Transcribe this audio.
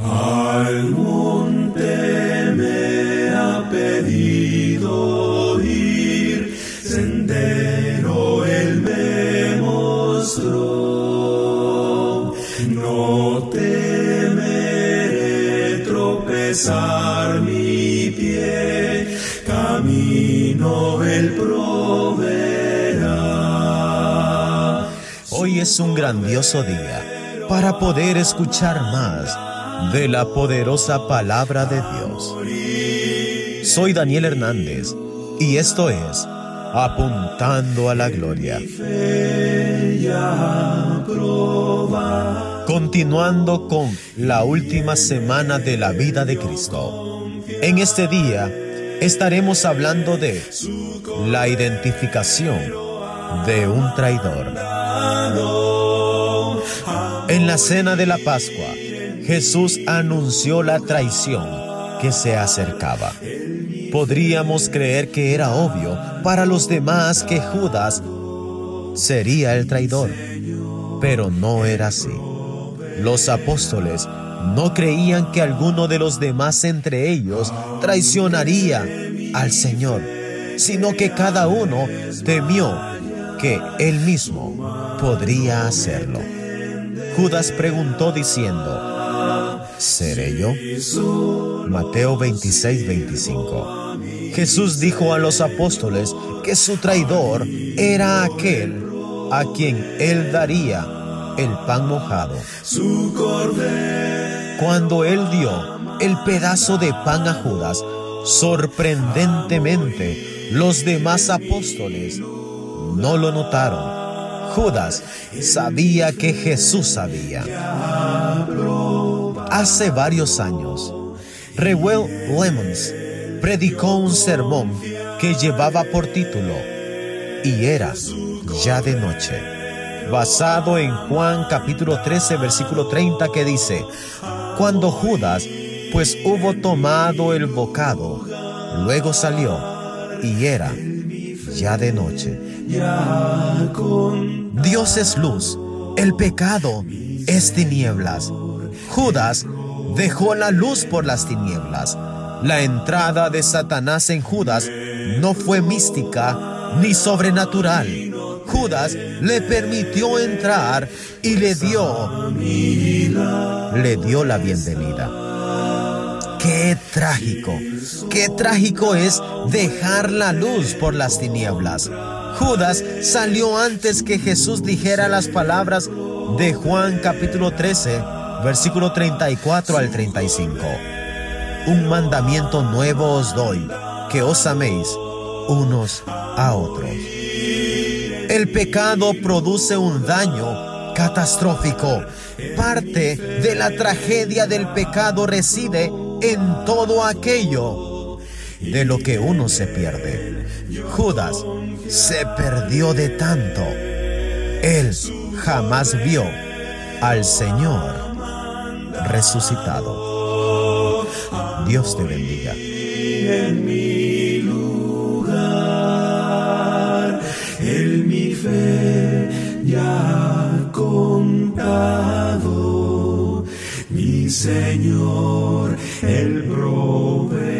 Al monte me ha pedido ir, sendero él me mostró. No temeré tropezar mi pie, camino él proveerá. Hoy es un grandioso día para poder escuchar más de la poderosa palabra de Dios. Soy Daniel Hernández y esto es Apuntando a la Gloria. Continuando con la última semana de la vida de Cristo. En este día estaremos hablando de la identificación de un traidor. En la cena de la Pascua, Jesús anunció la traición que se acercaba. Podríamos creer que era obvio para los demás que Judas sería el traidor, pero no era así. Los apóstoles no creían que alguno de los demás entre ellos traicionaría al Señor, sino que cada uno temió que él mismo podría hacerlo. Judas preguntó diciendo, ¿Seré yo? Mateo 26, 25. Jesús dijo a los apóstoles que su traidor era aquel a quien él daría el pan mojado. Cuando él dio el pedazo de pan a Judas, sorprendentemente los demás apóstoles no lo notaron. Judas sabía que Jesús sabía. Hace varios años, Reuel Lemons predicó un sermón que llevaba por título Y era ya de noche, basado en Juan capítulo 13 versículo 30 que dice, Cuando Judas pues hubo tomado el bocado, luego salió y era ya de noche. Dios es luz, el pecado es tinieblas. Judas dejó la luz por las tinieblas. La entrada de Satanás en Judas no fue mística ni sobrenatural. Judas le permitió entrar y le dio le dio la bienvenida. Qué trágico, qué trágico es dejar la luz por las tinieblas. Judas salió antes que Jesús dijera las palabras de Juan capítulo 13, versículo 34 al 35. Un mandamiento nuevo os doy, que os améis unos a otros. El pecado produce un daño catastrófico. Parte de la tragedia del pecado reside en todo aquello de lo que uno se pierde. Judas se perdió de tanto. Él jamás vio al Señor resucitado. Dios te bendiga. Señor, el proveedor.